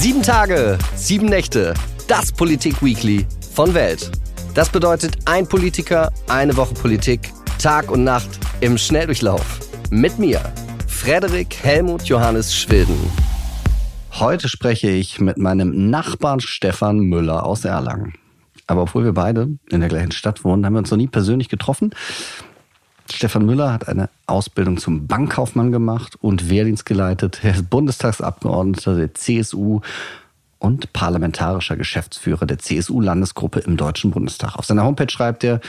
Sieben Tage, sieben Nächte, das Politik-Weekly von Welt. Das bedeutet ein Politiker, eine Woche Politik, Tag und Nacht im Schnelldurchlauf. Mit mir, Frederik Helmut Johannes Schwilden. Heute spreche ich mit meinem Nachbarn Stefan Müller aus Erlangen. Aber obwohl wir beide in der gleichen Stadt wohnen, haben wir uns noch nie persönlich getroffen. Stefan Müller hat eine Ausbildung zum Bankkaufmann gemacht und Wehrdienst geleitet. Er ist Bundestagsabgeordneter der CSU und parlamentarischer Geschäftsführer der CSU-Landesgruppe im Deutschen Bundestag. Auf seiner Homepage schreibt er,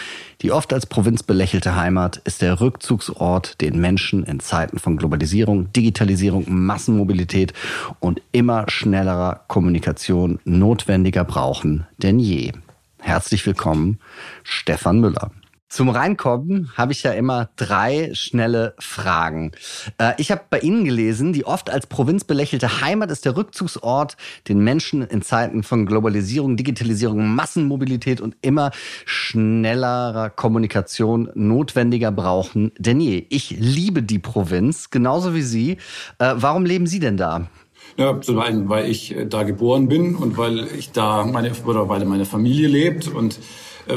die oft als Provinz belächelte Heimat ist der Rückzugsort, den Menschen in Zeiten von Globalisierung, Digitalisierung, Massenmobilität und immer schnellerer Kommunikation notwendiger brauchen denn je. Herzlich willkommen, Stefan Müller. Zum Reinkommen habe ich ja immer drei schnelle Fragen. Äh, ich habe bei Ihnen gelesen, die oft als Provinz belächelte Heimat ist der Rückzugsort, den Menschen in Zeiten von Globalisierung, Digitalisierung, Massenmobilität und immer schnellerer Kommunikation notwendiger brauchen denn je. Ich liebe die Provinz, genauso wie Sie. Äh, warum leben Sie denn da? Ja, zum einen, weil ich äh, da geboren bin und weil ich da meine, oder weil meine Familie lebt und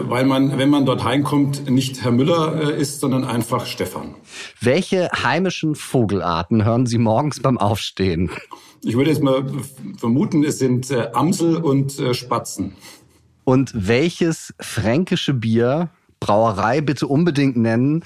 weil man, wenn man dort heimkommt, nicht Herr Müller äh, ist, sondern einfach Stefan. Welche heimischen Vogelarten hören Sie morgens beim Aufstehen? Ich würde jetzt mal vermuten, es sind äh, Amsel und Spatzen. Und welches fränkische Bier, Brauerei bitte unbedingt nennen,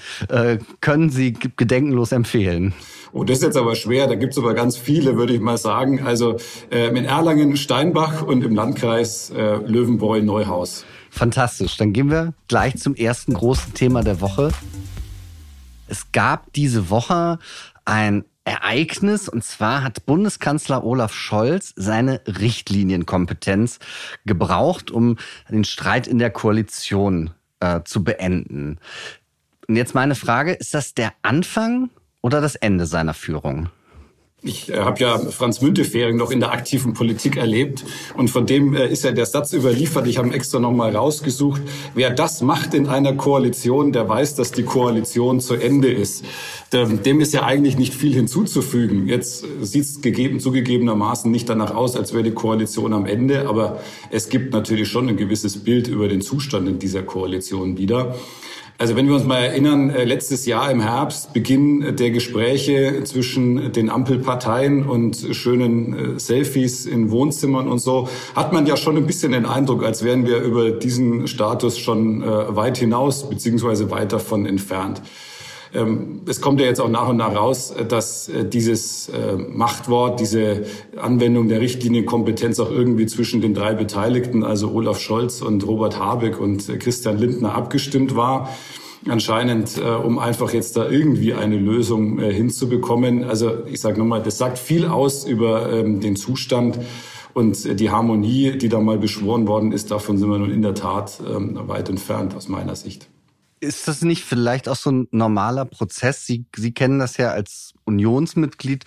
können Sie gedenkenlos empfehlen? Oh, das ist jetzt aber schwer. Da gibt es aber ganz viele, würde ich mal sagen. Also äh, in Erlangen Steinbach und im Landkreis äh, Löwenbräu-Neuhaus. Fantastisch. Dann gehen wir gleich zum ersten großen Thema der Woche. Es gab diese Woche ein Ereignis und zwar hat Bundeskanzler Olaf Scholz seine Richtlinienkompetenz gebraucht, um den Streit in der Koalition äh, zu beenden. Und jetzt meine Frage, ist das der Anfang oder das Ende seiner Führung? Ich äh, habe ja Franz Müntefering noch in der aktiven Politik erlebt und von dem äh, ist ja der Satz überliefert. Ich habe extra noch mal rausgesucht. Wer das macht in einer Koalition, der weiß, dass die Koalition zu Ende ist. Dem ist ja eigentlich nicht viel hinzuzufügen. Jetzt sieht es gegeben, zugegebenermaßen nicht danach aus, als wäre die Koalition am Ende, aber es gibt natürlich schon ein gewisses Bild über den Zustand in dieser Koalition wieder. Also wenn wir uns mal erinnern, äh, letztes Jahr im Herbst, Beginn der Gespräche zwischen den Ampelparteien und schönen äh, Selfies in Wohnzimmern und so, hat man ja schon ein bisschen den Eindruck, als wären wir über diesen Status schon äh, weit hinaus beziehungsweise weit davon entfernt. Ähm, es kommt ja jetzt auch nach und nach raus, äh, dass äh, dieses äh, Machtwort, diese Anwendung der Richtlinienkompetenz auch irgendwie zwischen den drei Beteiligten, also Olaf Scholz und Robert Habeck und Christian Lindner abgestimmt war anscheinend, um einfach jetzt da irgendwie eine Lösung hinzubekommen. Also ich sage nochmal, das sagt viel aus über ähm, den Zustand und die Harmonie, die da mal beschworen worden ist. Davon sind wir nun in der Tat ähm, weit entfernt aus meiner Sicht. Ist das nicht vielleicht auch so ein normaler Prozess? Sie, Sie kennen das ja als Unionsmitglied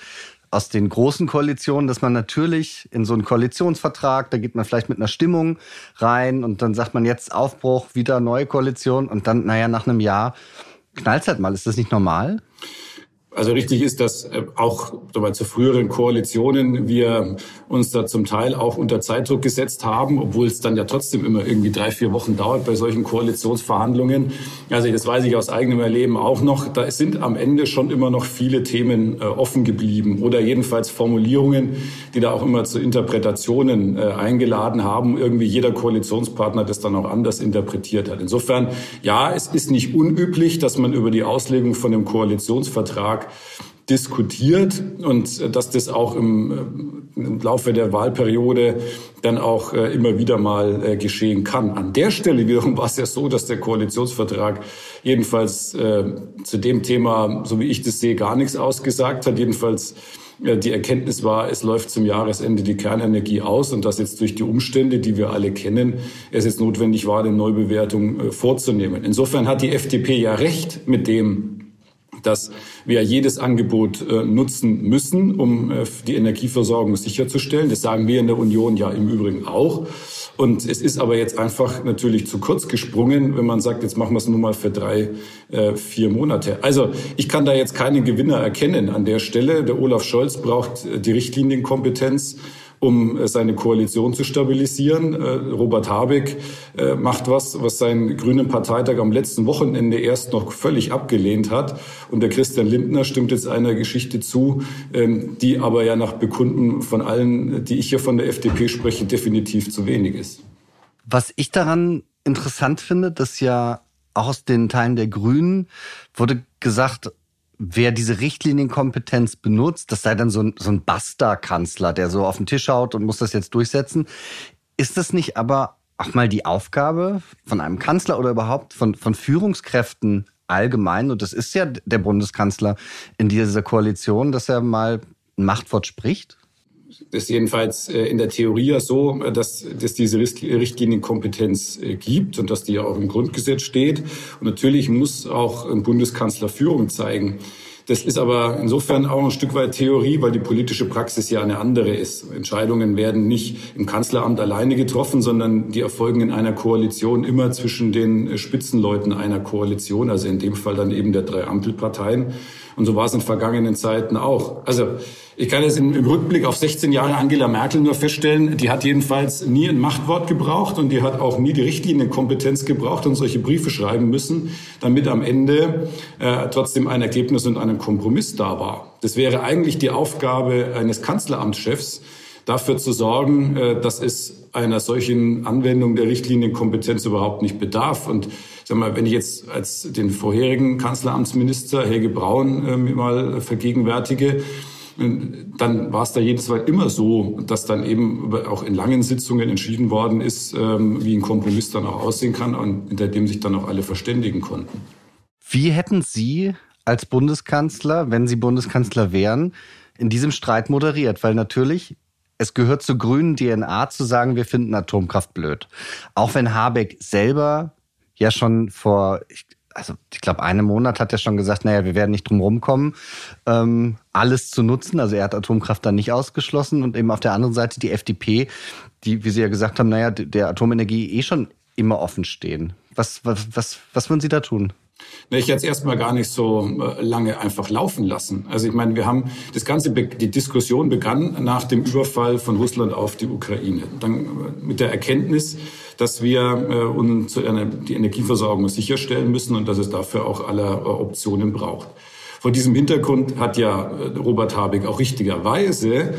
aus den großen Koalitionen, dass man natürlich in so einen Koalitionsvertrag, da geht man vielleicht mit einer Stimmung rein und dann sagt man jetzt Aufbruch, wieder neue Koalition und dann, naja, nach einem Jahr knallt halt mal. Ist das nicht normal? Also richtig ist, dass äh, auch zu früheren Koalitionen wir uns da zum Teil auch unter Zeitdruck gesetzt haben, obwohl es dann ja trotzdem immer irgendwie drei, vier Wochen dauert bei solchen Koalitionsverhandlungen. Also das weiß ich aus eigenem Erleben auch noch. Da sind am Ende schon immer noch viele Themen äh, offen geblieben oder jedenfalls Formulierungen, die da auch immer zu Interpretationen äh, eingeladen haben. Irgendwie jeder Koalitionspartner das dann auch anders interpretiert hat. Insofern, ja, es ist nicht unüblich, dass man über die Auslegung von dem Koalitionsvertrag Bundestag diskutiert und dass das auch im, äh, im, Laufe der Wahlperiode dann auch äh, immer wieder mal äh, geschehen kann. An der Stelle wiederum war es ja so, dass der Koalitionsvertrag jedenfalls äh, zu dem Thema, so wie ich das sehe, gar nichts ausgesagt hat. Jedenfalls äh, die Erkenntnis war, es läuft zum Jahresende die Kernenergie aus und dass jetzt durch die Umstände, die wir alle kennen, es jetzt notwendig war, eine Neubewertung äh, vorzunehmen. Insofern hat die FDP ja recht mit dem, dass wir jedes Angebot äh, nutzen müssen, um äh, die Energieversorgung sicherzustellen. Das sagen wir in der Union ja im Übrigen auch. Und es ist aber jetzt einfach natürlich zu kurz gesprungen, wenn man sagt, jetzt machen wir es nur mal für drei, äh, vier Monate. Also ich kann da jetzt keinen Gewinner erkennen an der Stelle. Der Olaf Scholz braucht die Richtlinienkompetenz um äh, seine Koalition zu stabilisieren. Äh, Robert Habeck äh, macht was, was sein grünen Parteitag am letzten Wochenende erst noch völlig abgelehnt hat. Und der Christian Lindner stimmt jetzt einer Geschichte zu, ähm, die aber ja nach Bekunden von allen, die ich hier von der FDP spreche, definitiv zu wenig ist. Was ich daran interessant finde, dass ja auch aus den Teilen der Grünen wurde gesagt, wer diese Richtlinienkompetenz benutzt, das sei dann so ein, so ein Basta-Kanzler, der so auf den Tisch haut und muss das jetzt durchsetzen. Ist das nicht aber auch mal die Aufgabe von einem Kanzler oder überhaupt von, von Führungskräften allgemein, und das ist ja der Bundeskanzler in dieser Koalition, dass er mal ein Machtwort spricht? Das ist jedenfalls äh, in der Theorie ja so, dass, dass diese Richtlinienkompetenz äh, gibt und dass die ja auch im Grundgesetz steht. Und natürlich muss auch ein Bundeskanzler Führung zeigen. Das ist aber insofern auch ein Stück weit Theorie, weil die politische Praxis ja eine andere ist. Entscheidungen werden nicht im Kanzleramt alleine getroffen, sondern die erfolgen in einer Koalition immer zwischen den Spitzenleuten einer Koalition, also in dem Fall dann eben der drei Ampelparteien. Und so war es in vergangenen Zeiten auch. Also ich kann es im, Rückblick auf 16 Jahre Angela Merkel nur feststellen, die hat jedenfalls nie ein Machtwort gebraucht und die hat auch nie die Richtlinienkompetenz gebraucht und solche Briefe schreiben müssen, damit am Ende äh, trotzdem ein Ergebnis und ein Kompromiss da war. Das wäre eigentlich die Aufgabe eines Kanzleramtschefs, dafür zu sorgen, äh, dass es einer solchen Anwendung der Richtlinienkompetenz überhaupt nicht bedarf. Und sag mal, wenn ich jetzt als den vorherigen Kanzleramtsminister Helge Braun äh, mal vergegenwärtige, dann war es da jedes Mal immer so, dass dann eben auch in langen Sitzungen entschieden worden ist, ähm, wie ein Kompromiss dann auch aussehen kann und hinter dem sich dann auch alle verständigen konnten. Wie hätten Sie als Bundeskanzler, wenn Sie Bundeskanzler wären, in diesem Streit moderiert? Weil natürlich, es gehört zur grünen DNA zu sagen, wir finden Atomkraft blöd. Auch wenn Habeck selber ja schon vor, also ich glaube, einem Monat hat er schon gesagt, naja, wir werden nicht drum rumkommen, ähm, alles zu nutzen. Also er hat Atomkraft dann nicht ausgeschlossen und eben auf der anderen Seite die FDP, die, wie Sie ja gesagt haben, naja, der Atomenergie eh schon immer offen stehen. Was, was, was, was würden Sie da tun? Ich hätte es erstmal gar nicht so äh, lange einfach laufen lassen. Also ich meine, wir haben das ganze, die Diskussion begann nach dem Überfall von Russland auf die Ukraine. Dann äh, mit der Erkenntnis, dass wir äh, uns die Energieversorgung sicherstellen müssen und dass es dafür auch alle Optionen braucht. Vor diesem Hintergrund hat ja Robert Habeck auch richtigerweise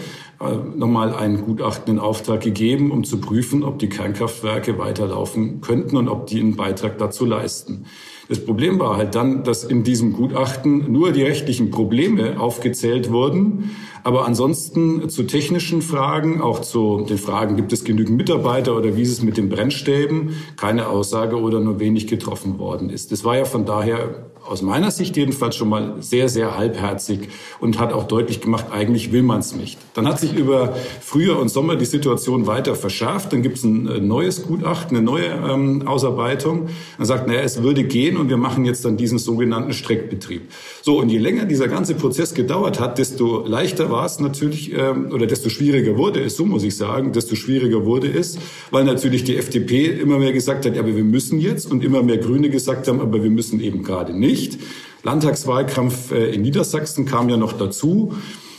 nochmal ein Gutachten in Auftrag gegeben, um zu prüfen, ob die Kernkraftwerke weiterlaufen könnten und ob die einen Beitrag dazu leisten. Das Problem war halt dann, dass in diesem Gutachten nur die rechtlichen Probleme aufgezählt wurden, aber ansonsten zu technischen Fragen, auch zu den Fragen, gibt es genügend Mitarbeiter oder wie ist es mit den Brennstäben, keine Aussage oder nur wenig getroffen worden ist. Das war ja von daher aus meiner Sicht jedenfalls schon mal sehr, sehr halbherzig und hat auch deutlich gemacht, eigentlich will man es nicht. Dann hat sich über Frühjahr und Sommer die Situation weiter verschärft. Dann gibt es ein äh, neues Gutachten, eine neue ähm, Ausarbeitung. Man sagt, naja, es würde gehen und wir machen jetzt dann diesen sogenannten Streckbetrieb. So, und je länger dieser ganze Prozess gedauert hat, desto leichter war es natürlich, ähm, oder desto schwieriger wurde es, so muss ich sagen, desto schwieriger wurde es, weil natürlich die FDP immer mehr gesagt hat, ja, aber wir müssen jetzt und immer mehr Grüne gesagt haben, aber wir müssen eben gerade nicht nicht. Landtagswahlkampf äh, in Niedersachsen kam ja noch dazu.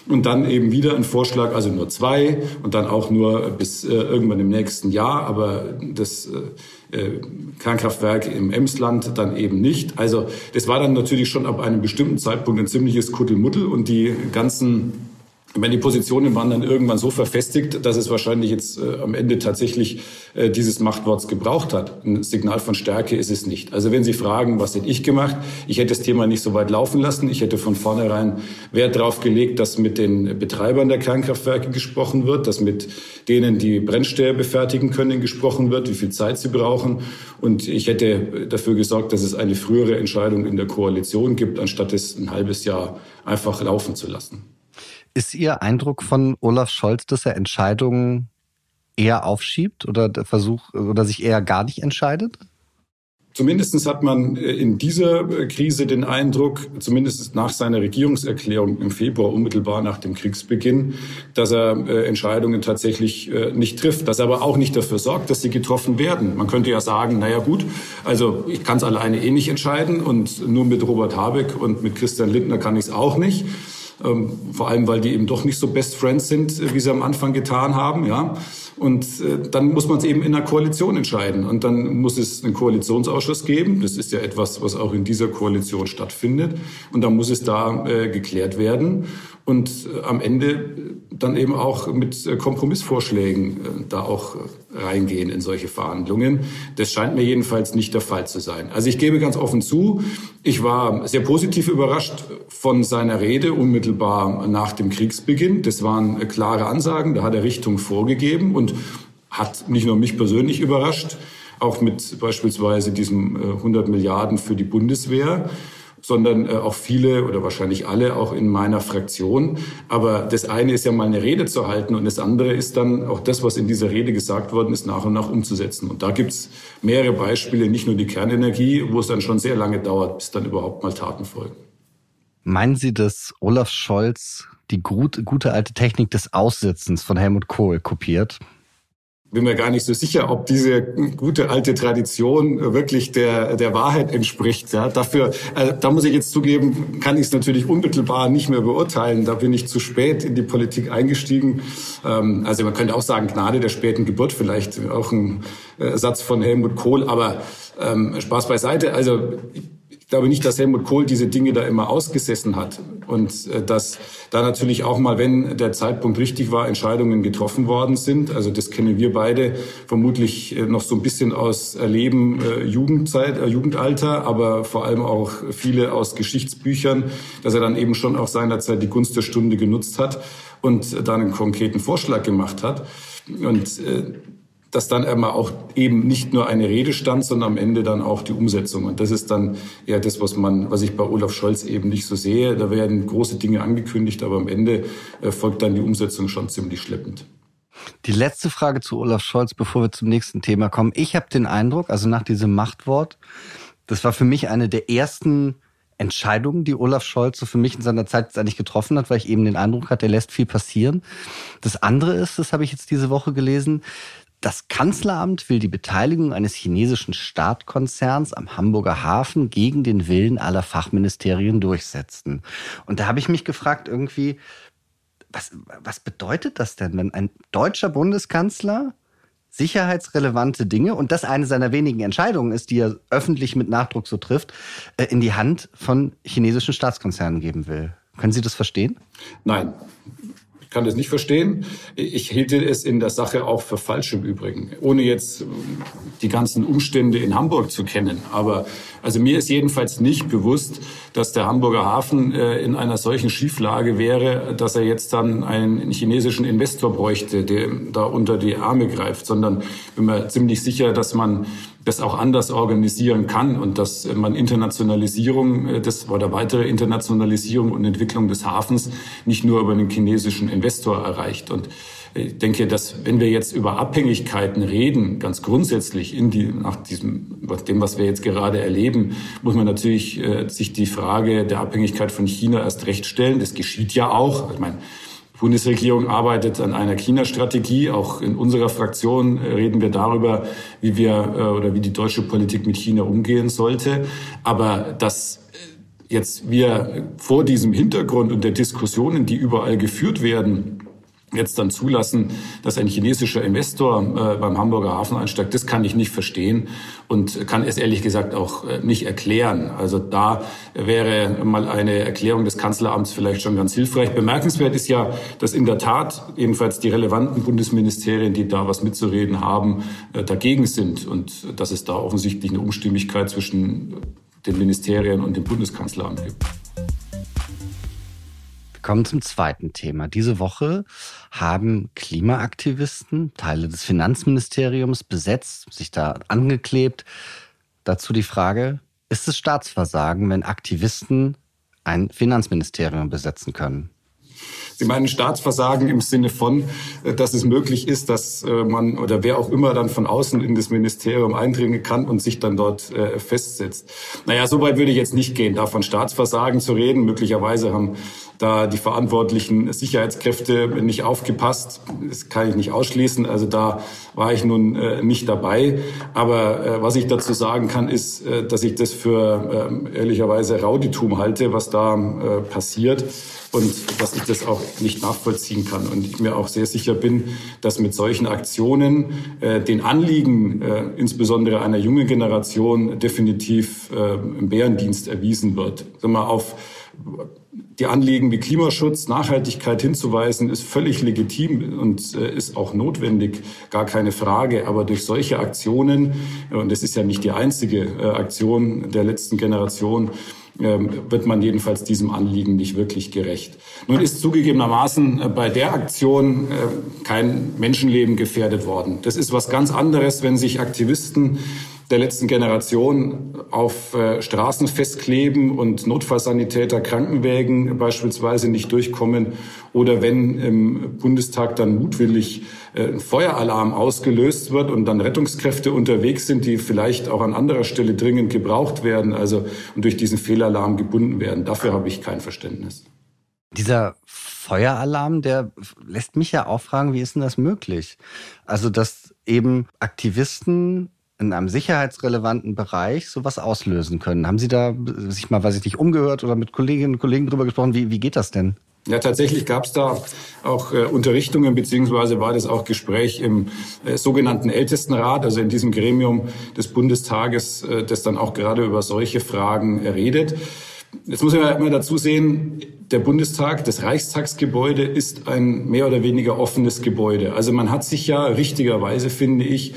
Und dann eben wieder ein Vorschlag, also nur zwei und dann auch nur bis äh, irgendwann im nächsten Jahr, aber das äh, äh, Kernkraftwerk im Emsland dann eben nicht. Also das war dann natürlich schon ab einem bestimmten Zeitpunkt ein ziemliches Kuddelmuddel und die ganzen meine, die Positionen waren dann irgendwann so verfestigt, dass es wahrscheinlich jetzt äh, am Ende tatsächlich äh, dieses Machtworts gebraucht hat. Ein Signal von Stärke ist es nicht. Also wenn Sie fragen, was hätte ich gemacht? Ich hätte das Thema nicht so weit laufen lassen. Ich hätte von vornherein Wert darauf gelegt, dass mit den Betreibern der Kernkraftwerke gesprochen wird, dass mit denen, die Brennstäbe fertigen können, gesprochen wird, wie viel Zeit sie brauchen. Und ich hätte dafür gesorgt, dass es eine frühere Entscheidung in der Koalition gibt, anstatt es ein halbes Jahr einfach laufen zu lassen. Ist Ihr Eindruck von Olaf Scholz, dass er Entscheidungen eher aufschiebt oder versucht oder sich eher gar nicht entscheidet? Zumindest hat man äh, in dieser äh, Krise den Eindruck, zumindest nach seiner Regierungserklärung im Februar, unmittelbar nach dem Kriegsbeginn, dass er äh, Entscheidungen tatsächlich nicht trifft, dass er aber auch nicht dafür sorgt, dass sie getroffen werden. Man könnte ja sagen, naja gut, also ich kann es alleine eh nicht entscheiden und nur mit Robert Habeck und mit Christian Lindner kann ich es auch nicht. Ähm, vor allem weil die eben doch nicht so Best Friends sind, wie sie am Anfang getan haben. Ja. Und äh, dann muss man es eben in einer Koalition entscheiden. Und dann muss es einen Koalitionsausschuss geben. Das ist ja etwas, was auch in dieser Koalition stattfindet. Und dann muss es da äh, geklärt werden und äh, am Ende dann eben auch mit äh, Kompromissvorschlägen äh, da auch reingehen in solche Verhandlungen. Das scheint mir jedenfalls nicht der Fall zu sein. Also ich gebe ganz offen zu, ich war sehr positiv überrascht von seiner Rede unmittelbar nach dem Kriegsbeginn. Das waren klare Ansagen, da hat er Richtung vorgegeben und hat nicht nur mich persönlich überrascht, auch mit beispielsweise diesem 100 Milliarden für die Bundeswehr sondern äh, auch viele oder wahrscheinlich alle auch in meiner Fraktion. Aber das eine ist ja mal eine Rede zu halten und das andere ist dann auch das, was in dieser Rede gesagt worden ist, nach und nach umzusetzen. Und da gibt's mehrere Beispiele, nicht nur die Kernenergie, wo es dann schon sehr lange dauert, bis dann überhaupt mal Taten folgen. Meinen Sie, dass Olaf Scholz die gut, gute alte Technik des Aussitzens von Helmut Kohl kopiert? Bin mir gar nicht so sicher, ob diese gute alte Tradition wirklich der, der Wahrheit entspricht. Ja, dafür, äh, da muss ich jetzt zugeben, kann ich es natürlich unmittelbar nicht mehr beurteilen. Da bin ich zu spät in die Politik eingestiegen. Ähm, also man könnte auch sagen, Gnade der späten Geburt, vielleicht auch ein äh, Satz von Helmut Kohl, aber ähm, Spaß beiseite. Also glaube nicht, dass Helmut Kohl diese Dinge da immer ausgesessen hat und äh, dass da natürlich auch mal, wenn der Zeitpunkt richtig war, Entscheidungen getroffen worden sind. Also das kennen wir beide vermutlich äh, noch so ein bisschen aus Erleben äh, Jugendzeit, äh, Jugendalter, aber vor allem auch viele aus Geschichtsbüchern, dass er dann eben schon auch seinerzeit die Gunst der Stunde genutzt hat und dann einen konkreten Vorschlag gemacht hat. Und äh, dass dann immer auch eben nicht nur eine Rede stand, sondern am Ende dann auch die Umsetzung. Und das ist dann eher das, was man, was ich bei Olaf Scholz eben nicht so sehe. Da werden große Dinge angekündigt, aber am Ende äh, folgt dann die Umsetzung schon ziemlich schleppend. Die letzte Frage zu Olaf Scholz, bevor wir zum nächsten Thema kommen. Ich habe den Eindruck, also nach diesem Machtwort, das war für mich eine der ersten Entscheidungen, die Olaf Scholz so für mich in seiner Zeit eigentlich getroffen hat, weil ich eben den Eindruck hatte, er lässt viel passieren. Das andere ist, das habe ich jetzt diese Woche gelesen, das Kanzleramt will die Beteiligung eines chinesischen Staatkonzerns am Hamburger Hafen gegen den Willen aller Fachministerien durchsetzen. Und da habe ich mich gefragt, irgendwie, was, was bedeutet das denn, wenn ein deutscher Bundeskanzler sicherheitsrelevante Dinge, und das eine seiner wenigen Entscheidungen ist, die er öffentlich mit Nachdruck so trifft, äh, in die Hand von chinesischen Staatskonzernen geben will? Können Sie das verstehen? Nein, kann das nicht verstehen. Ich hielte es in der Sache auch für falsch im Übrigen, ohne jetzt die ganzen Umstände in Hamburg zu kennen. Aber also mir ist jedenfalls nicht bewusst, dass der Hamburger Hafen äh, in einer solchen Schieflage wäre, dass er jetzt dann einen chinesischen Investor bräuchte, der da unter die Arme greift, sondern bin mir ziemlich sicher, dass man das auch anders organisieren kann und dass man Internationalisierung, äh, das war der weitere Internationalisierung und Entwicklung des Hafens nicht nur über einen chinesischen Investor erreicht. Und ich denke, dass wenn wir jetzt über Abhängigkeiten reden, ganz grundsätzlich in die, nach diesem, dem, was wir jetzt gerade erleben, muss man natürlich äh, sich die Frage der Abhängigkeit von China erst recht stellen. Das geschieht ja auch. Ich meine, Bundesregierung arbeitet an einer China-Strategie. Auch in unserer Fraktion äh, reden wir darüber, wie wir äh, oder wie die deutsche Politik mit China umgehen sollte. Aber dass äh, jetzt wir vor diesem Hintergrund und der Diskussionen, die überall geführt werden, jetzt dann zulassen, dass ein chinesischer Investor äh, beim Hamburger Hafen einsteigt, das kann ich nicht verstehen und kann es ehrlich gesagt auch äh, nicht erklären. Also da wäre mal eine Erklärung des Kanzleramts vielleicht schon ganz hilfreich. Bemerkenswert ist ja, dass in der Tat ebenfalls die relevanten Bundesministerien, die da was mitzureden haben, äh, dagegen sind und dass es da offensichtlich eine Unstimmigkeit zwischen den Ministerien und dem Bundeskanzleramt gibt kommen zum zweiten Thema. Diese Woche haben Klimaaktivisten Teile des Finanzministeriums besetzt, sich da angeklebt. Dazu die Frage, ist es Staatsversagen, wenn Aktivisten ein Finanzministerium besetzen können? Sie meinen Staatsversagen im Sinne von, äh, dass es möglich ist, dass äh, man oder wer auch immer dann von außen in das Ministerium eindringen kann und sich dann dort äh, festsetzt. Naja, so weit würde ich jetzt nicht gehen, da von Staatsversagen zu reden. Möglicherweise haben da die verantwortlichen Sicherheitskräfte nicht aufgepasst. Das kann ich nicht ausschließen. Also da war ich nun nicht dabei. Aber was ich dazu sagen kann, ist, dass ich das für äh, ehrlicherweise Rauditum halte, was da passiert und dass ich auch nicht nachvollziehen kann. Und ich mir auch sehr sicher bin, dass mit solchen Aktionen äh, den Anliegen, äh, insbesondere einer jungen Generation, definitiv äh, im Bärendienst erwiesen wird. Sagen wir, auf die Anliegen wie Klimaschutz, Nachhaltigkeit hinzuweisen, ist völlig legitim und äh, ist auch notwendig, gar keine Frage. Aber durch solche Aktionen, und das ist ja nicht die einzige äh, Aktion der letzten Generation, wird man jedenfalls diesem Anliegen nicht wirklich gerecht. Nun ist zugegebenermaßen äh, bei der Aktion äh, kein Menschenleben gefährdet worden. Das ist was ganz anderes, wenn sich Aktivisten der letzten Generation auf äh, Straßen festkleben und Notfallsanitäter Krankenwägen beispielsweise nicht durchkommen oder wenn im Bundestag dann mutwillig äh, ein Feueralarm ausgelöst wird und dann Rettungskräfte unterwegs sind, die vielleicht auch an anderer Stelle dringend gebraucht werden, also und durch diesen Fehlalarm gebunden werden. Dafür habe ich kein Verständnis. Dieser Feueralarm, der lässt mich ja auch fragen, wie ist denn das möglich? Also, dass eben Aktivisten in einem sicherheitsrelevanten Bereich sowas auslösen können. Haben Sie da sich mal, weiß ich nicht, umgehört oder mit Kolleginnen und Kollegen drüber gesprochen? Wie, wie geht das denn? Ja, tatsächlich gab es da auch äh, Unterrichtungen, beziehungsweise war das auch Gespräch im äh, sogenannten Ältestenrat, also in diesem Gremium des Bundestages, äh, das dann auch gerade über solche Fragen redet. Jetzt muss man ja immer dazu sehen, der Bundestag, das Reichstagsgebäude ist ein mehr oder weniger offenes Gebäude. Also man hat sich ja richtigerweise, finde ich,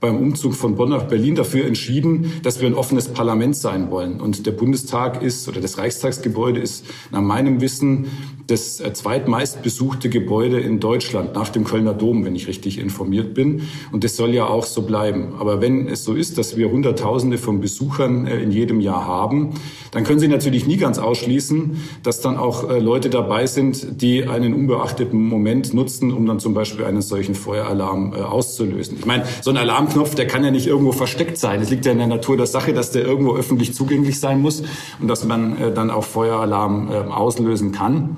beim Umzug von Bonn nach Berlin dafür entschieden, dass wir ein offenes Parlament sein wollen. Und der Bundestag ist oder das Reichstagsgebäude ist nach meinem Wissen das äh, zweitmeist besuchte Gebäude in Deutschland nach dem Kölner Dom, wenn ich richtig informiert bin. Und das soll ja auch so bleiben. Aber wenn es so ist, dass wir Hunderttausende von Besuchern äh, in jedem Jahr haben, dann können Sie natürlich nie ganz ausschließen, dass dann auch äh, Leute dabei sind, die einen unbeachteten Moment nutzen, um dann zum Beispiel einen solchen Feueralarm auszulösen. Ich meine, so ein Alarmknopf, der kann ja nicht irgendwo versteckt sein. Es liegt ja in der Natur der Sache, dass der irgendwo öffentlich zugänglich sein muss und dass man dann auch Feueralarm auslösen kann.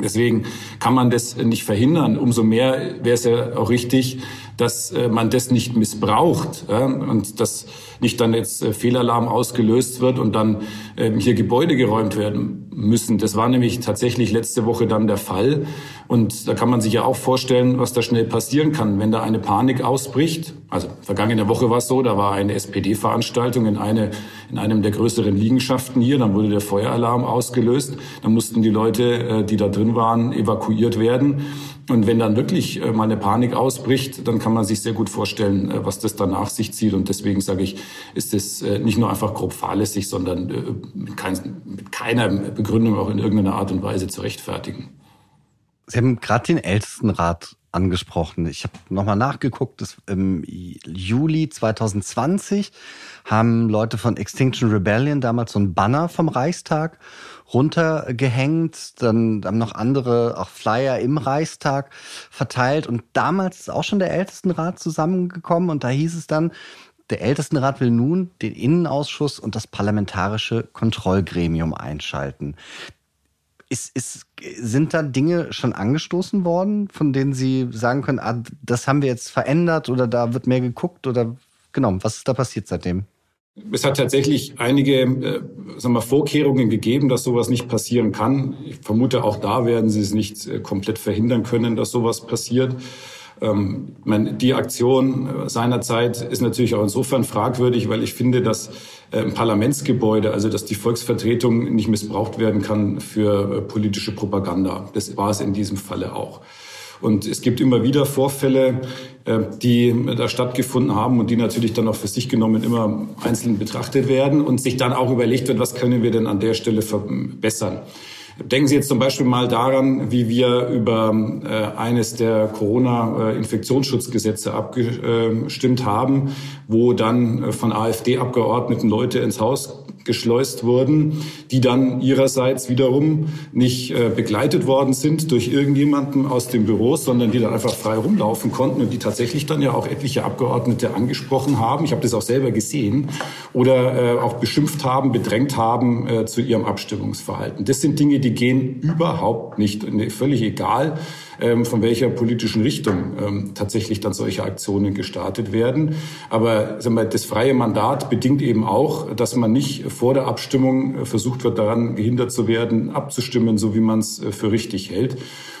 Deswegen kann man das nicht verhindern. Umso mehr wäre es ja auch richtig, dass äh, man das nicht missbraucht und dass nicht dann jetzt äh, Fehlalarm ausgelöst wird und dann ähm, hier Gebäude geräumt werden müssen. Das war nämlich tatsächlich letzte Woche dann der Fall. Und da kann man sich ja auch vorstellen, was da schnell passieren kann, wenn da eine Panik ausbricht. Also vergangene Woche war es so, da war eine SPD-Veranstaltung in, eine, in einem der größeren Liegenschaften hier. Dann wurde der Feueralarm ausgelöst. Dann mussten die Leute, äh, die da drin waren, evakuiert werden. Und wenn dann wirklich mal eine Panik ausbricht, dann kann man sich sehr gut vorstellen, äh, was das dann nach sich zieht. Und deswegen sage ich, ist es äh, nicht nur einfach grob fahrlässig, sondern mit, keiner Begründung auch in irgendeiner Art und Weise zu rechtfertigen. Sie haben gerade den Ältestenrat angesprochen. Ich habe nochmal nachgeguckt, dass im Juli 2020 haben Leute von Extinction Rebellion damals so ein Banner vom Reichstag runtergehängt. Dann haben noch andere auch Flyer im Reichstag verteilt. Und damals ist auch schon der Ältestenrat zusammengekommen. Und da hieß es dann, der Ältestenrat will nun den Innenausschuss und das parlamentarische Kontrollgremium einschalten. Ist, ist, sind da Dinge schon angestoßen worden, von denen Sie sagen können, ah, das haben wir jetzt verändert oder da wird mehr geguckt oder genau, was ist da passiert seitdem? Es hat tatsächlich einige äh, sagen wir, Vorkehrungen gegeben, dass sowas nicht passieren kann. Ich vermute, auch da werden sie es nicht äh, komplett verhindern können, dass sowas passiert. Ähm, meine, die Aktion äh, seinerzeit ist natürlich auch insofern fragwürdig, weil ich finde, dass äh, ein Parlamentsgebäude, also dass die Volksvertretung nicht missbraucht werden kann für äh, politische Propaganda. Das war es in diesem Falle auch. Und es gibt immer wieder Vorfälle, äh, die da stattgefunden haben und die natürlich dann auch für sich genommen immer einzeln betrachtet werden und sich dann auch überlegt wird, was können wir denn an der Stelle verbessern. Denken Sie jetzt zum Beispiel mal daran, wie wir über äh, eines der Corona-Infektionsschutzgesetze abgestimmt haben, wo dann äh, von AfD-Abgeordneten Leute ins Haus geschleust wurden, die dann ihrerseits wiederum nicht äh, begleitet worden sind durch irgendjemanden aus dem Büro, sondern die dann einfach frei rumlaufen konnten und die tatsächlich dann ja auch etliche Abgeordnete angesprochen haben. Ich habe das auch selber gesehen oder äh, auch beschimpft haben, bedrängt haben äh, zu ihrem Abstimmungsverhalten. Das sind Dinge, die gehen überhaupt nicht, völlig egal von welcher politischen Richtung ähm, tatsächlich dann solche Aktionen gestartet werden. Aber sagen wir, das freie Mandat bedingt eben auch, dass man nicht vor der Abstimmung äh, versucht wird, daran gehindert zu werden, abzustimmen, so wie man es äh, für richtig hält.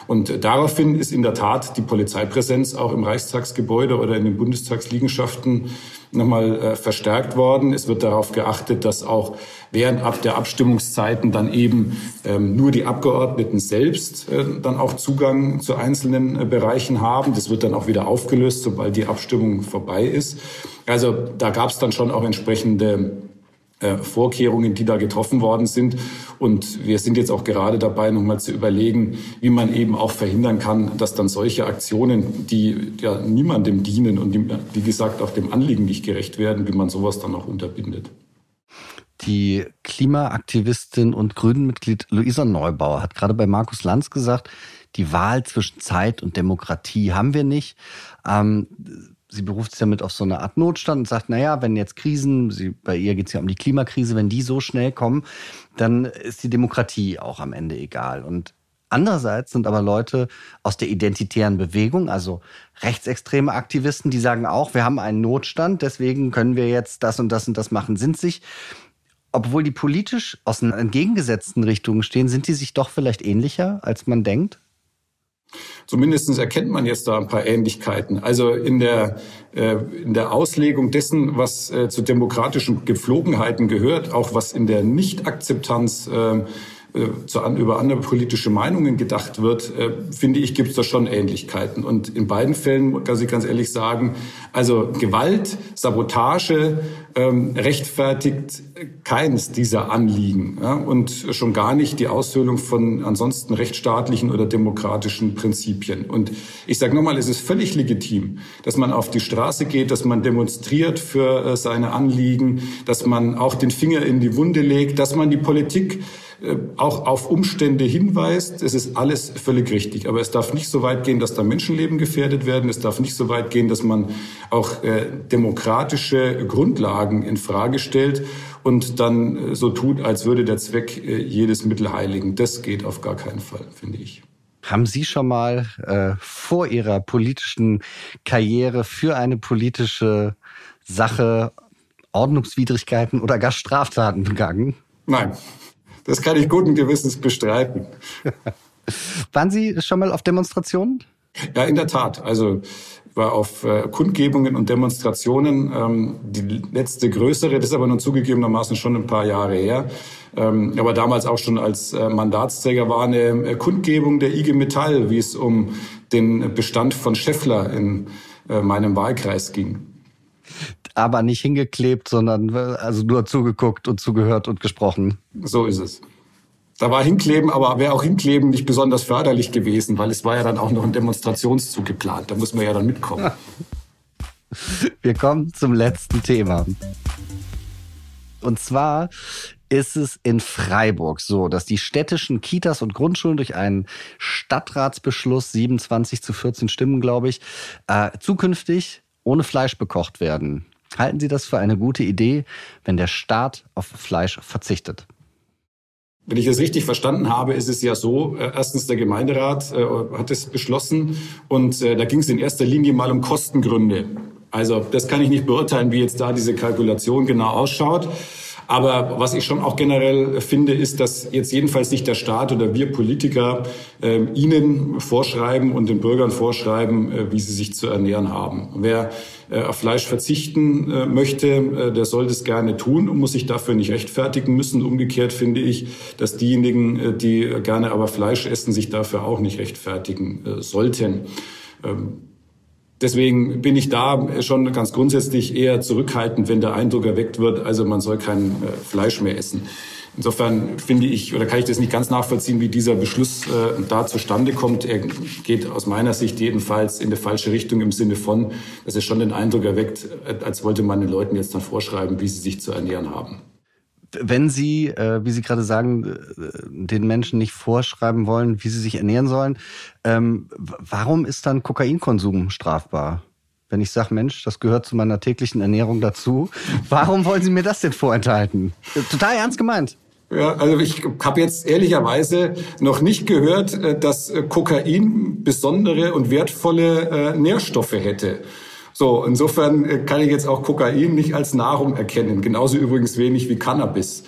Und daraufhin ist in der Tat die Polizeipräsenz auch im Reichstagsgebäude oder in den Bundestagsliegenschaften nochmal äh, verstärkt worden. Es wird darauf geachtet, dass auch während ab der Abstimmungszeiten dann eben ähm, nur die Abgeordneten selbst äh, dann auch Zugang zu einzelnen äh, Bereichen haben. Das wird dann auch wieder aufgelöst, sobald die Abstimmung vorbei ist. Also da gab es dann schon auch entsprechende äh, Vorkehrungen, die da getroffen worden sind. Und wir sind jetzt auch gerade dabei, nochmal zu überlegen, wie man eben auch verhindern kann, dass dann solche Aktionen, die ja niemandem dienen und die, wie gesagt auch dem Anliegen nicht gerecht werden, wie man sowas dann auch unterbindet. Die Klimaaktivistin und Grünenmitglied Luisa Neubauer hat gerade bei Markus Lanz gesagt, die Wahl zwischen Zeit und Demokratie haben wir nicht. Ähm, sie beruft sich damit auf so eine Art Notstand und sagt, naja, wenn jetzt Krisen, sie, bei ihr geht es ja um die Klimakrise, wenn die so schnell kommen, dann ist die Demokratie auch am Ende egal. Und andererseits sind aber Leute aus der identitären Bewegung, also rechtsextreme Aktivisten, die sagen auch, wir haben einen Notstand, deswegen können wir jetzt das und das und das machen, sind sich obwohl die politisch aus entgegengesetzten Richtungen stehen, sind die sich doch vielleicht ähnlicher, als man denkt? Zumindest erkennt man jetzt da ein paar Ähnlichkeiten. Also in der, äh, in der Auslegung dessen, was äh, zu demokratischen Gepflogenheiten gehört, auch was in der Nichtakzeptanz äh, zu, an, über andere politische Meinungen gedacht wird, äh, finde ich, gibt es da schon Ähnlichkeiten. Und in beiden Fällen kann ich ganz ehrlich sagen, also Gewalt, Sabotage ähm, rechtfertigt keines dieser Anliegen ja, und schon gar nicht die Aushöhlung von ansonsten rechtsstaatlichen oder demokratischen Prinzipien. Und ich sage nochmal, es ist völlig legitim, dass man auf die Straße geht, dass man demonstriert für äh, seine Anliegen, dass man auch den Finger in die Wunde legt, dass man die Politik äh, auch auf Umstände hinweist. Es ist alles völlig richtig. Aber es darf nicht so weit gehen, dass da Menschenleben gefährdet werden. Es darf nicht so weit gehen, dass man auch äh, demokratische Grundlagen in Frage stellt und dann äh, so tut, als würde der Zweck äh, jedes Mittel heiligen. Das geht auf gar keinen Fall, finde ich. Haben Sie schon mal äh, vor Ihrer politischen Karriere für eine politische Sache Ordnungswidrigkeiten oder gar Straftaten begangen? Nein. Das kann ich guten Gewissens bestreiten. Waren Sie schon mal auf Demonstrationen? Ja, in der Tat. Also war auf äh, Kundgebungen und Demonstrationen. Ähm, die letzte größere, das ist aber nun zugegebenermaßen schon ein paar Jahre her. Ähm, aber damals auch schon als äh, Mandatsträger war eine äh, Kundgebung der IG Metall, wie es um den Bestand von Scheffler in äh, meinem Wahlkreis ging aber nicht hingeklebt, sondern also nur zugeguckt und zugehört und gesprochen. So ist es. Da war Hinkleben, aber wäre auch Hinkleben nicht besonders förderlich gewesen, weil es war ja dann auch noch ein Demonstrationszug geplant. Da muss man ja dann mitkommen. Wir kommen zum letzten Thema. Und zwar ist es in Freiburg so, dass die städtischen Kitas und Grundschulen durch einen Stadtratsbeschluss 27 zu 14 Stimmen, glaube ich, äh, zukünftig ohne Fleisch bekocht werden. Halten Sie das für eine gute Idee, wenn der Staat auf Fleisch verzichtet? Wenn ich es richtig verstanden habe, ist es ja so, äh, erstens der Gemeinderat äh, hat es beschlossen und äh, da ging es in erster Linie mal um Kostengründe. Also das kann ich nicht beurteilen, wie jetzt da diese Kalkulation genau ausschaut. Aber was ich schon auch generell finde, ist, dass jetzt jedenfalls nicht der Staat oder wir Politiker äh, Ihnen vorschreiben und den Bürgern vorschreiben, äh, wie sie sich zu ernähren haben. Wer äh, auf Fleisch verzichten äh, möchte, äh, der soll das gerne tun und muss sich dafür nicht rechtfertigen müssen. Umgekehrt finde ich, dass diejenigen, äh, die gerne aber Fleisch essen, sich dafür auch nicht rechtfertigen sollten. Ähm, Deswegen bin ich da schon ganz grundsätzlich eher zurückhaltend, wenn der Eindruck erweckt wird, also man soll kein äh, Fleisch mehr essen. Insofern finde ich oder kann ich das nicht ganz nachvollziehen, wie dieser Beschluss äh, da zustande kommt. Er geht aus meiner Sicht jedenfalls in die falsche Richtung im Sinne von, dass es schon den Eindruck erweckt, äh, als wollte man den Leuten jetzt dann vorschreiben, wie sie sich zu ernähren haben. Wenn Sie, äh, wie Sie gerade sagen, äh, den Menschen nicht vorschreiben wollen, wie sie sich ernähren sollen, ähm, warum ist dann Kokainkonsum strafbar? Wenn ich sage, Mensch, das gehört zu meiner täglichen Ernährung dazu, warum wollen Sie mir das denn vorenthalten? Total ernst gemeint. Ja, also ich habe jetzt ehrlicherweise noch nicht gehört, äh, dass äh, Kokain besondere und wertvolle äh, Nährstoffe hätte. So, insofern kann ich jetzt auch Kokain nicht als Nahrung erkennen. Genauso übrigens wenig wie Cannabis.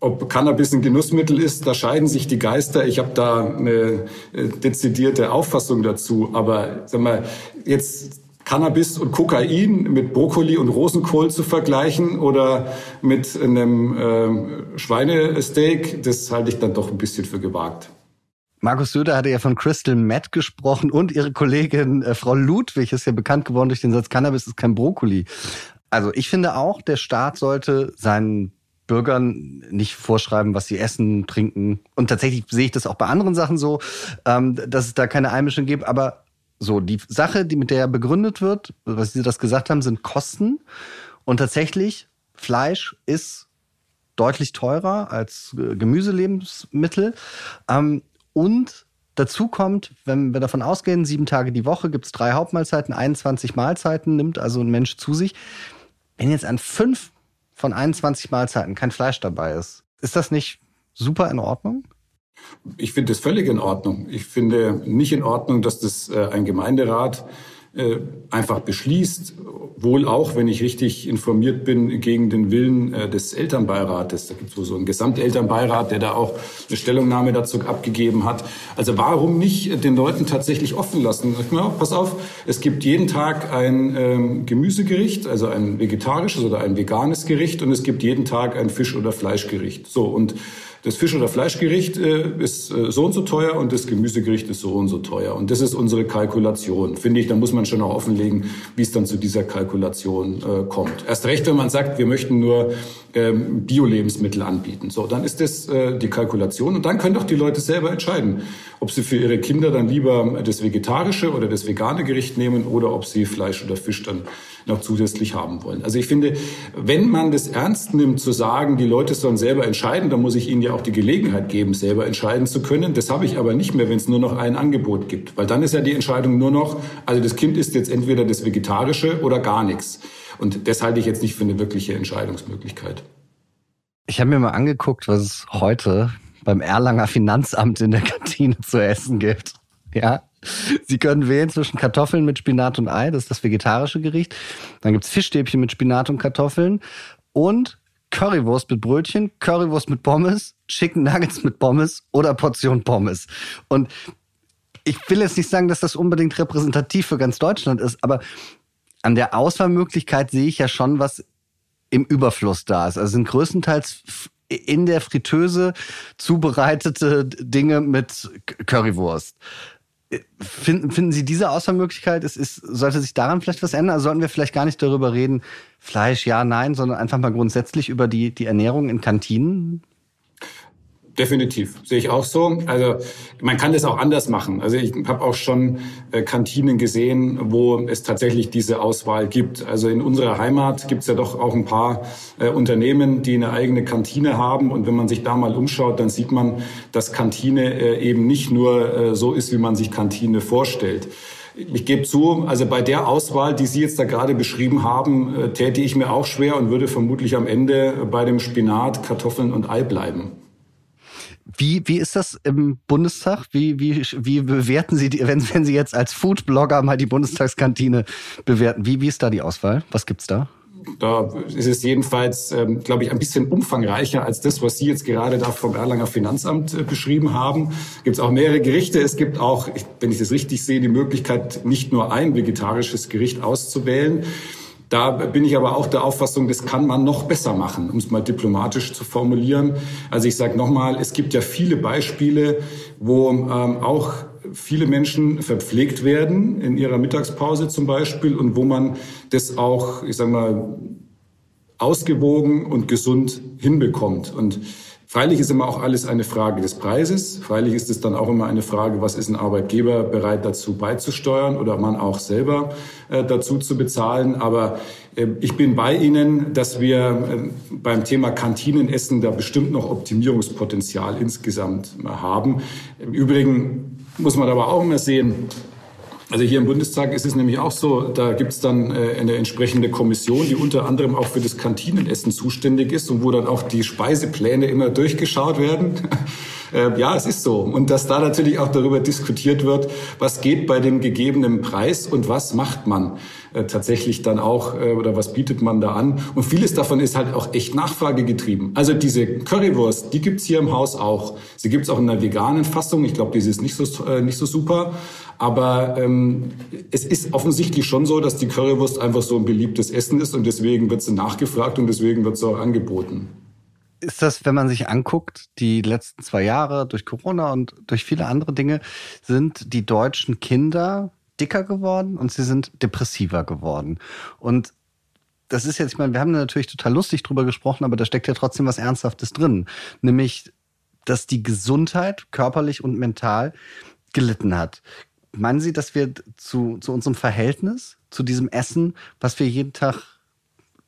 Ob Cannabis ein Genussmittel ist, da scheiden sich die Geister. Ich habe da eine dezidierte Auffassung dazu. Aber sag mal, jetzt Cannabis und Kokain mit Brokkoli und Rosenkohl zu vergleichen oder mit einem äh, Schweinesteak, das halte ich dann doch ein bisschen für gewagt. Markus Söder hatte ja von Crystal Meth gesprochen und ihre Kollegin äh, Frau Ludwig ist ja bekannt geworden durch den Satz Cannabis ist kein Brokkoli. Also ich finde auch, der Staat sollte seinen Bürgern nicht vorschreiben, was sie essen, trinken. Und tatsächlich sehe ich das auch bei anderen Sachen so, ähm, dass es da keine Einmischung gibt. Aber so, die Sache, die mit der begründet wird, was Sie das gesagt haben, sind Kosten. Und tatsächlich, Fleisch ist deutlich teurer als äh, Gemüselebensmittel. Ähm, und dazu kommt, wenn wir davon ausgehen, sieben Tage die Woche gibt es drei Hauptmahlzeiten, 21 Mahlzeiten nimmt also ein Mensch zu sich. Wenn jetzt an fünf von 21 Mahlzeiten kein Fleisch dabei ist, ist das nicht super in Ordnung? Ich finde das völlig in Ordnung. Ich finde nicht in Ordnung, dass das äh, ein Gemeinderat einfach beschließt, wohl auch, wenn ich richtig informiert bin, gegen den Willen äh, des Elternbeirates. Da gibt es so einen Gesamtelternbeirat, der da auch eine Stellungnahme dazu abgegeben hat. Also warum nicht den Leuten tatsächlich offen lassen? Ja, pass auf, es gibt jeden Tag ein ähm, Gemüsegericht, also ein vegetarisches oder ein veganes Gericht und es gibt jeden Tag ein Fisch- oder Fleischgericht. So und das Fisch- oder Fleischgericht äh, ist äh, so und so teuer und das Gemüsegericht ist so und so teuer. Und das ist unsere Kalkulation. Finde ich, da muss man schon auch offenlegen, wie es dann zu dieser Kalkulation äh, kommt. Erst recht, wenn man sagt, wir möchten nur ähm, Bio-Lebensmittel anbieten. So, dann ist das die Kalkulation. Und dann können doch die Leute selber entscheiden, ob sie für ihre Kinder dann lieber das vegetarische oder das vegane Gericht nehmen oder ob sie Fleisch oder Fisch dann noch zusätzlich haben wollen. Also ich finde, wenn man das ernst nimmt, zu sagen, die Leute sollen selber entscheiden, dann muss ich ihnen ja auch die Gelegenheit geben, selber entscheiden zu können. Das habe ich aber nicht mehr, wenn es nur noch ein Angebot gibt. Weil dann ist ja die Entscheidung nur noch, also das Kind isst jetzt entweder das Vegetarische oder gar nichts. Und das halte ich jetzt nicht für eine wirkliche Entscheidungsmöglichkeit. Ich habe mir mal angeguckt, was es heute beim Erlanger Finanzamt in der Kantine zu essen gibt. Ja, Sie können wählen zwischen Kartoffeln mit Spinat und Ei, das ist das vegetarische Gericht. Dann gibt's Fischstäbchen mit Spinat und Kartoffeln und Currywurst mit Brötchen, Currywurst mit Pommes, Chicken Nuggets mit Pommes oder Portion Pommes. Und ich will jetzt nicht sagen, dass das unbedingt repräsentativ für ganz Deutschland ist, aber an der Auswahlmöglichkeit sehe ich ja schon, was im Überfluss da ist. Also sind größtenteils in der Fritteuse zubereitete Dinge mit Currywurst. Finden, finden Sie diese Auswahlmöglichkeit, es ist, sollte sich daran vielleicht was ändern? Also sollten wir vielleicht gar nicht darüber reden, Fleisch, ja, nein, sondern einfach mal grundsätzlich über die, die Ernährung in Kantinen? Definitiv, sehe ich auch so. Also man kann das auch anders machen. Also ich habe auch schon äh, Kantinen gesehen, wo es tatsächlich diese Auswahl gibt. Also in unserer Heimat gibt es ja doch auch ein paar äh, Unternehmen, die eine eigene Kantine haben. Und wenn man sich da mal umschaut, dann sieht man, dass Kantine äh, eben nicht nur äh, so ist, wie man sich Kantine vorstellt. Ich gebe zu, also bei der Auswahl, die Sie jetzt da gerade beschrieben haben, äh, täte ich mir auch schwer und würde vermutlich am Ende bei dem Spinat, Kartoffeln und Ei bleiben. Wie, wie ist das im Bundestag? Wie, wie, wie bewerten Sie, die, wenn, wenn Sie jetzt als Foodblogger mal die Bundestagskantine bewerten? Wie, wie ist da die Auswahl? Was gibt's da? Da ist es jedenfalls, ähm, glaube ich, ein bisschen umfangreicher als das, was Sie jetzt gerade da vom Erlanger Finanzamt äh, beschrieben haben. Gibt es auch mehrere Gerichte. Es gibt auch, wenn ich das richtig sehe, die Möglichkeit, nicht nur ein vegetarisches Gericht auszuwählen. Da bin ich aber auch der Auffassung, das kann man noch besser machen, um es mal diplomatisch zu formulieren. Also ich sage nochmal, es gibt ja viele Beispiele, wo ähm, auch viele Menschen verpflegt werden in ihrer Mittagspause zum Beispiel und wo man das auch, ich sage mal, ausgewogen und gesund hinbekommt. Und Freilich ist immer auch alles eine Frage des Preises. Freilich ist es dann auch immer eine Frage, was ist ein Arbeitgeber bereit dazu beizusteuern oder man auch selber äh, dazu zu bezahlen. Aber äh, ich bin bei Ihnen, dass wir äh, beim Thema Kantinenessen da bestimmt noch Optimierungspotenzial insgesamt haben. Im Übrigen muss man aber auch immer sehen, also hier im Bundestag ist es nämlich auch so, da gibt es dann äh, eine entsprechende Kommission, die unter anderem auch für das Kantinenessen zuständig ist und wo dann auch die Speisepläne immer durchgeschaut werden. Äh, ja, es ist so. Und dass da natürlich auch darüber diskutiert wird, was geht bei dem gegebenen Preis und was macht man äh, tatsächlich dann auch äh, oder was bietet man da an. Und vieles davon ist halt auch echt nachfragegetrieben. Also diese Currywurst, die gibt's hier im Haus auch. Sie gibt's auch in einer veganen Fassung. Ich glaube, diese ist nicht so, äh, nicht so super. Aber ähm, es ist offensichtlich schon so, dass die Currywurst einfach so ein beliebtes Essen ist und deswegen wird sie nachgefragt und deswegen wird sie auch angeboten. Ist das, wenn man sich anguckt, die letzten zwei Jahre durch Corona und durch viele andere Dinge, sind die deutschen Kinder dicker geworden und sie sind depressiver geworden. Und das ist jetzt, ich meine, wir haben natürlich total lustig drüber gesprochen, aber da steckt ja trotzdem was Ernsthaftes drin. Nämlich, dass die Gesundheit körperlich und mental gelitten hat. Meinen Sie, dass wir zu, zu unserem Verhältnis, zu diesem Essen, was wir jeden Tag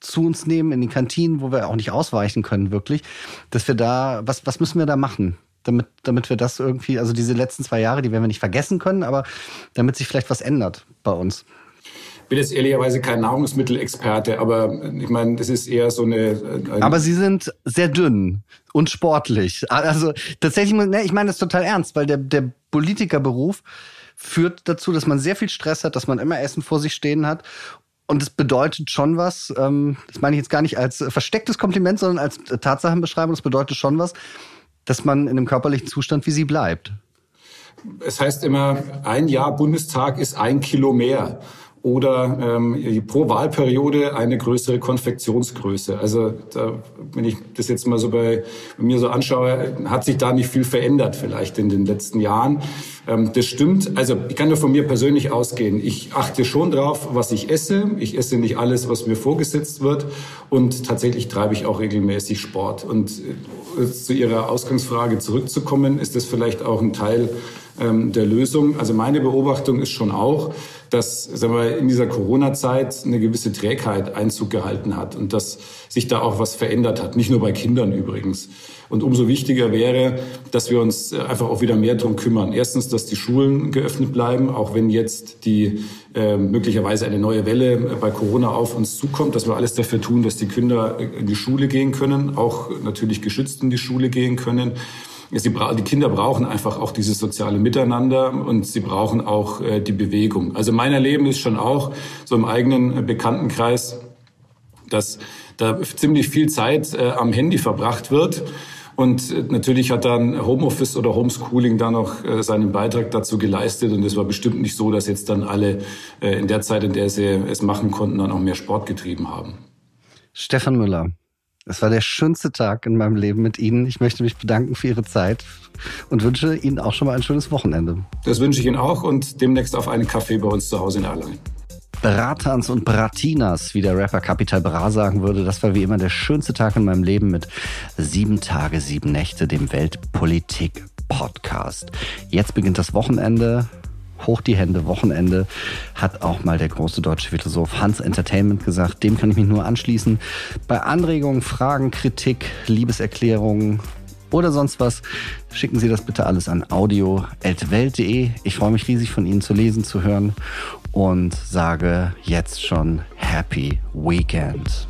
zu uns nehmen in den Kantinen, wo wir auch nicht ausweichen können, wirklich, dass wir da, was, was müssen wir da machen? Damit, damit wir das irgendwie, also diese letzten zwei Jahre, die werden wir nicht vergessen können, aber damit sich vielleicht was ändert bei uns bin jetzt ehrlicherweise kein Nahrungsmittelexperte, aber ich meine, das ist eher so eine, eine. Aber Sie sind sehr dünn und sportlich. Also tatsächlich, ne, ich meine das total ernst, weil der, der Politikerberuf führt dazu, dass man sehr viel Stress hat, dass man immer Essen vor sich stehen hat. Und es bedeutet schon was, ähm, das meine ich jetzt gar nicht als verstecktes Kompliment, sondern als Tatsachenbeschreibung, es bedeutet schon was, dass man in einem körperlichen Zustand wie sie bleibt. Es heißt immer, ein Jahr Bundestag ist ein Kilo mehr oder ähm, pro Wahlperiode eine größere Konfektionsgröße. Also da, wenn ich das jetzt mal so bei, mir so anschaue, hat sich da nicht viel verändert vielleicht in den letzten Jahren. Ähm, das stimmt. Also ich kann nur von mir persönlich ausgehen. Ich achte schon drauf, was ich esse. Ich esse nicht alles, was mir vorgesetzt wird. Und tatsächlich treibe ich auch regelmäßig Sport. Und äh, zu Ihrer Ausgangsfrage zurückzukommen, ist das vielleicht auch ein Teil ähm, der Lösung. Also meine Beobachtung ist schon auch, dass sagen wir, in dieser Corona-Zeit eine gewisse Trägheit Einzug gehalten hat und dass sich da auch was verändert hat. Nicht nur bei Kindern übrigens. Und umso wichtiger wäre, dass wir uns einfach auch wieder mehr drum kümmern. Erstens, dass die Schulen geöffnet bleiben, auch wenn jetzt die äh, möglicherweise eine neue Welle bei Corona auf uns zukommt, dass wir alles dafür tun, dass die Kinder in die Schule gehen können, auch natürlich geschützt in die Schule gehen können. Sie die Kinder brauchen einfach auch dieses soziale Miteinander und sie brauchen auch äh, die Bewegung. Also mein Erleben ist schon auch so im eigenen Bekanntenkreis, dass da ziemlich viel Zeit äh, am Handy verbracht wird. Und äh, natürlich hat dann Homeoffice oder Homeschooling da noch äh, seinen Beitrag dazu geleistet. Und es war bestimmt nicht so, dass jetzt dann alle äh, in der Zeit, in der sie es machen konnten, dann auch mehr Sport getrieben haben. Stefan Müller, es war der schönste Tag in meinem Leben mit Ihnen. Ich möchte mich bedanken für Ihre Zeit und wünsche Ihnen auch schon mal ein schönes Wochenende. Das wünsche ich Ihnen auch und demnächst auf einen Kaffee bei uns zu Hause in Erlangen. Bratans und Bratinas, wie der Rapper Capital Bra sagen würde. Das war wie immer der schönste Tag in meinem Leben mit sieben Tage, sieben Nächte, dem Weltpolitik Podcast. Jetzt beginnt das Wochenende. Hoch die Hände, Wochenende, hat auch mal der große deutsche Philosoph Hans Entertainment gesagt. Dem kann ich mich nur anschließen. Bei Anregungen, Fragen, Kritik, Liebeserklärungen oder sonst was, schicken Sie das bitte alles an audio.welt.de. Ich freue mich riesig von Ihnen zu lesen, zu hören und sage jetzt schon Happy Weekend.